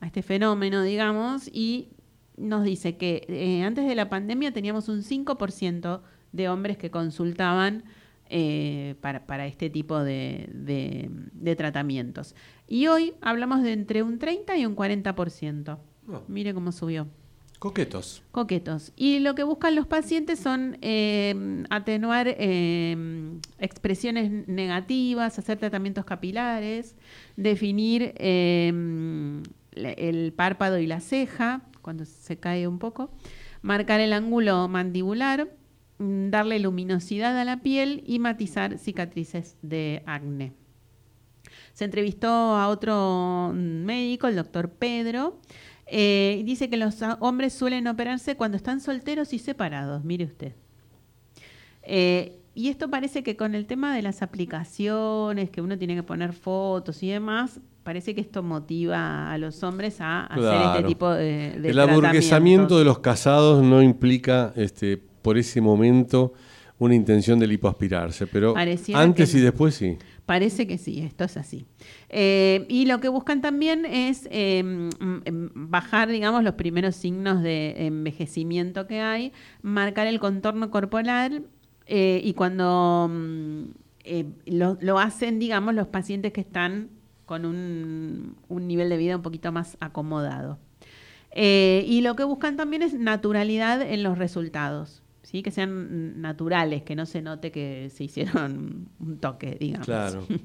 a este fenómeno, digamos, y nos dice que eh, antes de la pandemia teníamos un 5% de hombres que consultaban eh, para, para este tipo de, de- de tratamientos. Y hoy hablamos de entre un 30 y un 40%. Oh. Mire cómo subió. Coquetos. Coquetos. Y lo que buscan los pacientes son eh, atenuar eh, expresiones negativas, hacer tratamientos capilares, definir el párpado y la ceja cuando se cae un poco, marcar el ángulo mandibular, mm, darle luminosidad a la piel y matizar cicatrices de acné. Se entrevistó a otro médico, el doctor Pedro, eh, dice que los hombres suelen operarse cuando están solteros y separados, mire usted. Eh, y esto parece que con el tema de las aplicaciones, que uno tiene que poner fotos y demás, parece que esto motiva a los hombres a hacer este tipo de, de El aburguesamiento de los casados no implica, este, por ese momento, una intención de lipoaspirarse, pero Pareciera antes que y después sí. Parece que sí, esto es así. Eh, y lo que buscan también es eh, mm, em, bajar, digamos, los primeros signos de envejecimiento que hay, marcar el contorno corporal eh, y cuando mm, eh, lo, lo hacen, digamos, los pacientes que están con un, un nivel de vida un poquito más acomodado. Eh, y lo que buscan también es naturalidad en los resultados, ¿sí? que sean naturales, que no se note que se hicieron un toque, digamos. Claro.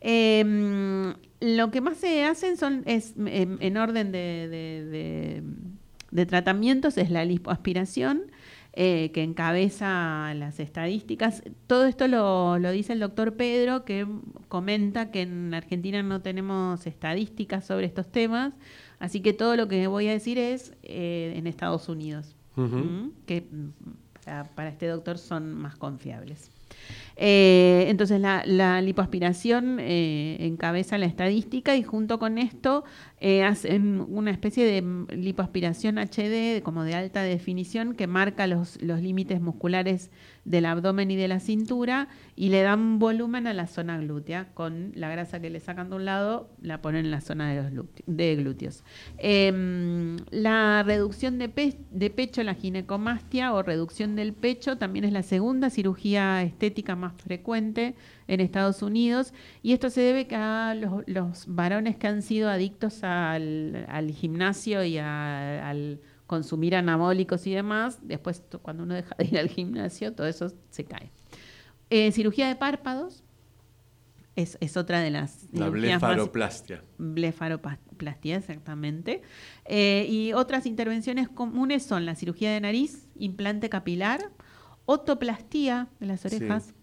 Eh, lo que más se hacen son es en, en orden de, de- de- de tratamientos es la lipoaspiración eh, que encabeza las estadísticas. Todo esto lo, lo dice el doctor Pedro, que comenta que en Argentina no tenemos estadísticas sobre estos temas, así que todo lo que voy a decir es eh, en Estados Unidos. ¿m? que mm, para, para este doctor son más confiables. Eh, entonces la, lipoaspiración eh, encabeza la estadística y junto con esto eh, hacen una especie de lipoaspiración HD, como de alta definición, que marca los límites musculares del abdomen y de la cintura y le dan volumen a la zona glútea. Con la grasa que le sacan de un lado, la ponen en la zona de los de glúteos. Em, la reducción de, pe- de pecho, la ginecomastia o reducción del pecho, también es la segunda cirugía estética más frecuente en Estados Unidos. Y esto se debe a los, varones que han sido adictos al, gimnasio y al consumir anabólicos y demás. Después, cuando uno deja de ir al gimnasio, todo eso se cae. Eh, cirugía de párpados es, es otra de las La blefaroplastia. blefaroplastia, exactamente. Eh, y otras intervenciones comunes son la cirugía de nariz, implante capilar, otoplastía de las Sí. orejas,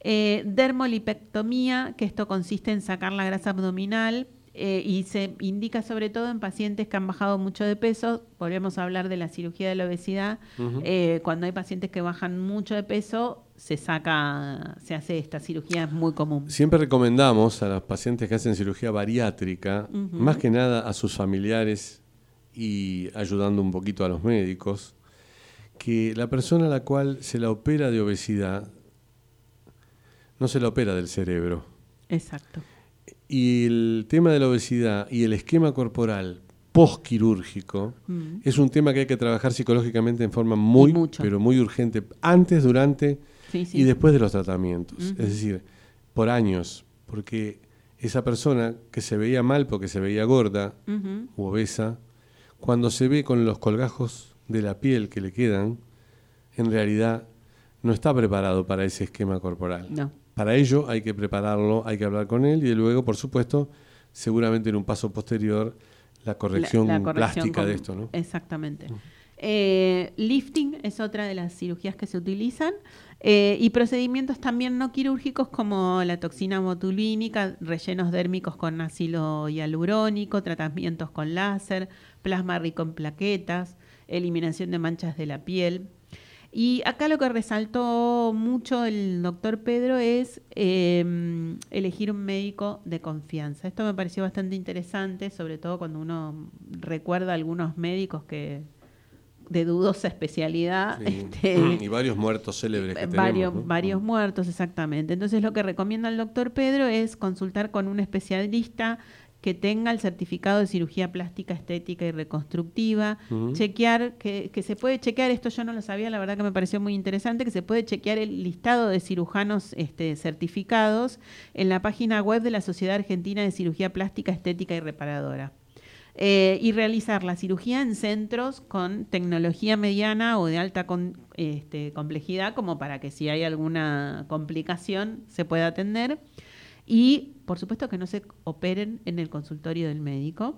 eh, dermolipectomía, que esto consiste en sacar la grasa abdominal eh, y se indica sobre todo en pacientes que han bajado mucho de peso. Volvemos a hablar de la cirugía de la obesidad. Eh, cuando hay pacientes que bajan mucho de peso, se saca, se hace esta cirugía, es muy común. Siempre recomendamos a los pacientes que hacen cirugía bariátrica, más que nada a sus familiares y ayudando un poquito a los médicos, que la persona a la cual se la opera de obesidad no se la opera del cerebro. Exacto. Y el tema de la obesidad y el esquema corporal postquirúrgico Mm. es un tema que hay que trabajar psicológicamente en forma muy, pero muy urgente, antes, durante Sí, sí. y después de los tratamientos. Es decir, por años, porque esa persona que se veía mal porque se veía gorda Ujú. u obesa, cuando se ve con los colgajos de la piel que le quedan, en realidad no está preparado para ese esquema corporal. No. Para ello hay que prepararlo, hay que hablar con él y luego, por supuesto, seguramente en un paso posterior, la corrección, La- la corrección plástica con- de esto, ¿no? Exactamente. Eh, lifting es otra de las cirugías que se utilizan eh, y procedimientos también no quirúrgicos como la toxina botulínica, rellenos dérmicos con ácido hialurónico, tratamientos con láser, plasma rico en plaquetas, eliminación de manchas de la piel. Y acá lo que resaltó mucho el doctor Pedro es eh, elegir un médico de confianza. Esto me pareció bastante interesante, sobre todo cuando uno recuerda a algunos médicos que de dudosa especialidad. Sí. este, y varios muertos célebres que varios, tenemos. ¿no? varios muertos, exactamente. Entonces lo que recomienda el doctor Pedro es consultar con un especialista que tenga el certificado de cirugía plástica, estética y reconstructiva, chequear, que, que se puede chequear, esto yo no lo sabía, la verdad que me pareció muy interesante, que se puede chequear el listado de cirujanos este, certificados en la página web de la Sociedad Argentina de Cirugía Plástica, Estética y Reparadora. Eh, y realizar la cirugía en centros con tecnología mediana o de alta con- este, complejidad, como para que si hay alguna complicación se pueda atender. Y, por supuesto, que no se operen en el consultorio del médico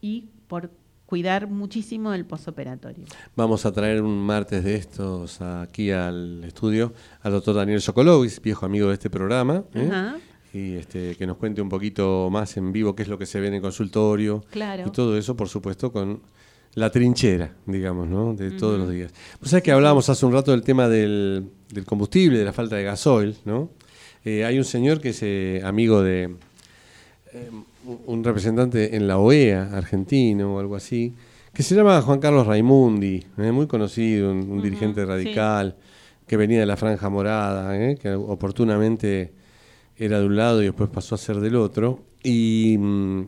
y por cuidar muchísimo del posoperatorio. Vamos a traer un martes de estos aquí al estudio al doctor Daniel Sokolovich, viejo amigo de este programa, ¿eh? Ajá. y este, que nos cuente un poquito más en vivo qué es lo que se ve en el consultorio Claro. y todo eso, por supuesto, con la trinchera, digamos, ¿no? de todos los días. Pues sabes que hablábamos hace un rato del tema del, del combustible, de la falta de gasoil, ¿no? Eh, hay un señor que es eh, amigo de eh, un- representante en la OEA, argentino o algo así, que se llama Juan Carlos Raimundi, muy conocido, un, un dirigente radical, que venía de la Franja Morada, que oportunamente era de un lado y después pasó a ser del otro. Y mm,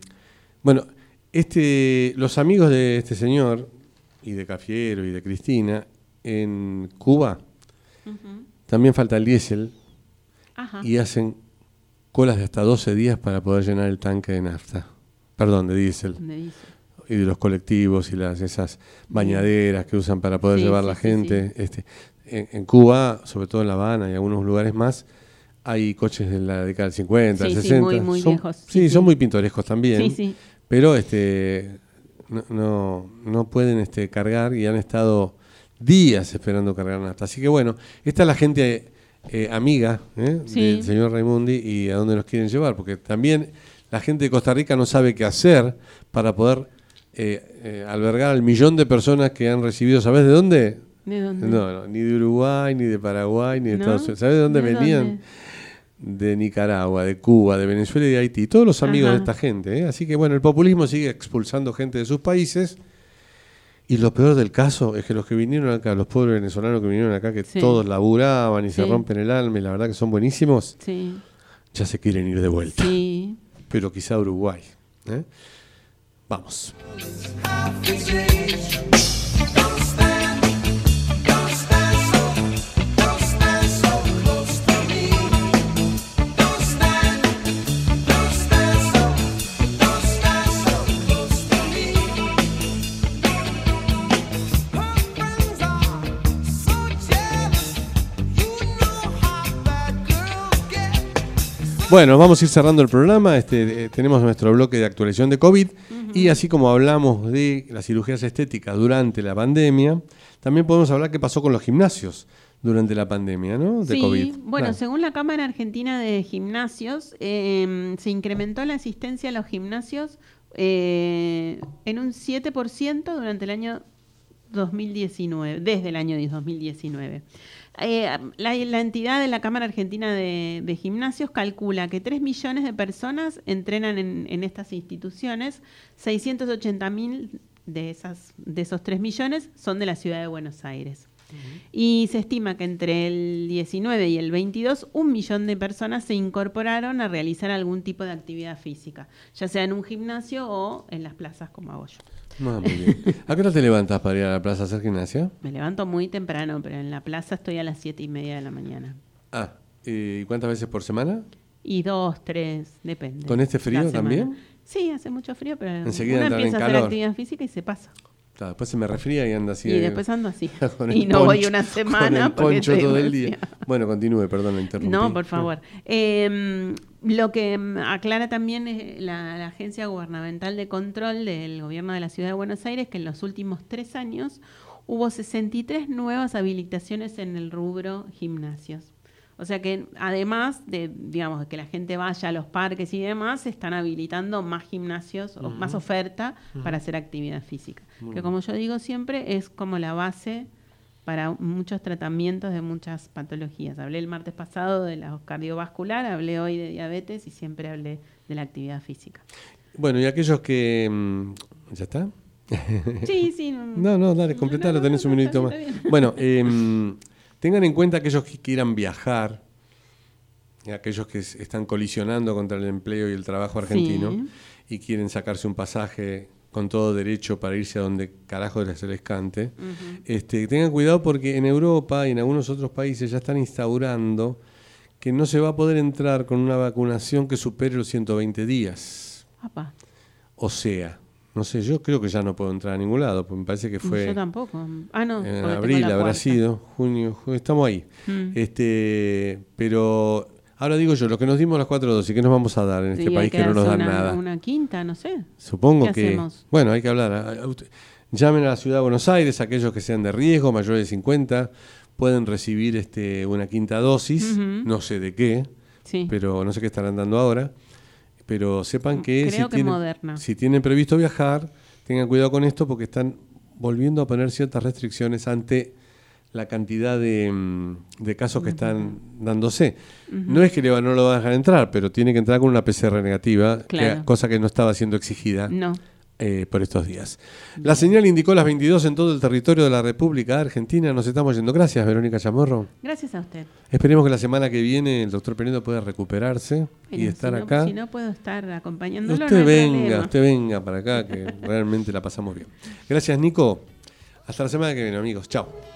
bueno, este, los amigos de este señor, y de Cafiero y de Cristina, en Cuba, también falta el diésel, Ajá. y hacen colas de hasta 12 días para poder llenar el tanque de nafta. Perdón, de diésel. De diésel. Y de los colectivos y las esas bañaderas que usan para poder Sí, llevar sí, la sí, gente. Este, en, en Cuba, sobre todo en La Habana y algunos lugares más, hay coches de la década del 50, Sí, sí, 60. muy- muy son, viejos. Sí, son muy pintorescos también. Sí, sí. Pero este, no, no, no pueden este, cargar y han estado días esperando cargar nafta. Así que bueno, esta es la gente eh, amiga ¿eh? Sí. del señor Raimundi y a dónde nos quieren llevar, porque también la gente de Costa Rica no sabe qué hacer para poder eh, eh, albergar al millón de personas que han recibido, ¿sabes de dónde? ¿De dónde? No, no, ni de Uruguay, ni de Paraguay, ni de ¿No? Estados Unidos. ¿Sabes de dónde ¿De venían? De Nicaragua, de Cuba, de Venezuela y de Haití. Todos los amigos Ajá. de esta gente. ¿eh? Así que bueno, el populismo sigue expulsando gente de sus países. Y lo peor del caso es que los que vinieron acá, los pobres venezolanos que vinieron acá, que Sí. todos laburaban y se rompen el alma y la verdad que son buenísimos, Sí. ya se quieren ir de vuelta. Sí. Pero quizá Uruguay. ¿eh? Vamos. Bueno, vamos a ir cerrando el programa. Este, eh, tenemos nuestro bloque de actualización de COVID y así como hablamos de las cirugías estéticas durante la pandemia, también podemos hablar qué pasó con los gimnasios durante la pandemia, ¿no? De sí, COVID. bueno, Claro. según la Cámara Argentina de Gimnasios, eh, se incrementó la asistencia a los gimnasios eh, en un 7% durante el año 2019, desde el año 2019. Eh, la, la entidad de la Cámara Argentina de, de Gimnasios calcula que 3 millones de personas entrenan en, en estas instituciones, 680 mil de, esas, de esos 3 millones son de la ciudad de Buenos Aires. Y se estima que entre el 19 y el 22, un millón de personas se incorporaron a realizar algún tipo de actividad física, ya sea en un gimnasio o en las plazas como hago yo. Ah, muy bien. ¿A qué hora te levantas para ir a la plaza a hacer gimnasia? Me levanto muy temprano, pero en la plaza estoy a las siete y media de la mañana. Ah, ¿y cuántas veces por semana? Y dos, tres, depende. ¿Con este frío también? Sí, hace mucho frío, pero Enseguida uno entran en empieza a hacer actividad física y se pasa. Claro, después se me resfría y anda así. y eh, después ando así. con el y no voy una con semana el porque poncho todo el día. Bueno, continúe, perdón, la interrumpí. No, por favor. Eh, lo que mm, aclara también es la, la Agencia Gubernamental de Control del Gobierno de la Ciudad de Buenos Aires que en los últimos tres años hubo 63 nuevas habilitaciones en el rubro gimnasios. O sea que además de, digamos, de que la gente vaya a los parques y demás, se están habilitando más gimnasios o más oferta para hacer actividad física. Muy que como yo digo siempre, es como la base para muchos tratamientos de muchas patologías. Hablé el martes pasado de la cardiovascular, hablé hoy de diabetes y siempre hablé de la actividad física. Bueno, y aquellos que. mm, ¿Ya está? Sí, sí. No, no, dale, completalo, tenés un minutito más. Bueno, em, tengan en cuenta aquellos que quieran viajar, aquellos que están colisionando contra el empleo y el trabajo argentino Sí. y quieren sacarse un pasaje con todo derecho para irse a donde carajo se les cante. Este, tengan cuidado porque en Europa y en algunos otros países ya están instaurando que no se va a poder entrar con una vacunación que supere los 120 días. Apa, O sea, no sé, yo creo que ya no puedo entrar a ningún lado, porque me parece que fue yo tampoco. Ah, no. en abril habrá cuarta. sido, junio, ju- estamos ahí. Mm. Este, pero ahora digo yo, lo que nos dimos las cuatro dosis, ¿qué nos vamos a dar en este Y país que no nos dan una, nada? Una quinta, no sé. Supongo ¿Qué que, hacemos? bueno, hay que hablar. Llamen a la ciudad de Buenos Aires, aquellos que sean de riesgo, mayores de 50, pueden recibir este, una quinta dosis, no sé de qué, Sí. pero no sé qué estarán dando ahora. Pero sepan que, Creo si, que tienen, Moderna. si tienen previsto viajar, tengan cuidado con esto porque están volviendo a poner ciertas restricciones ante la cantidad de, mm, de casos que están dándose. No es que le va- no lo van a dejar entrar, pero tiene que entrar con una PCR negativa, que- cosa que no estaba siendo exigida No. Eh, por estos días. La señal indicó las 22 en todo el territorio de la República Argentina. Nos estamos yendo. Gracias, Verónica Chamorro. Gracias a usted. Esperemos que la semana que viene el doctor Penedo pueda recuperarse y estar si no- acá. Si no puedo estar acompañándolo, usted no venga, usted venga para acá, que realmente la pasamos bien. Gracias, Nico. Hasta la semana que viene, amigos. Chao.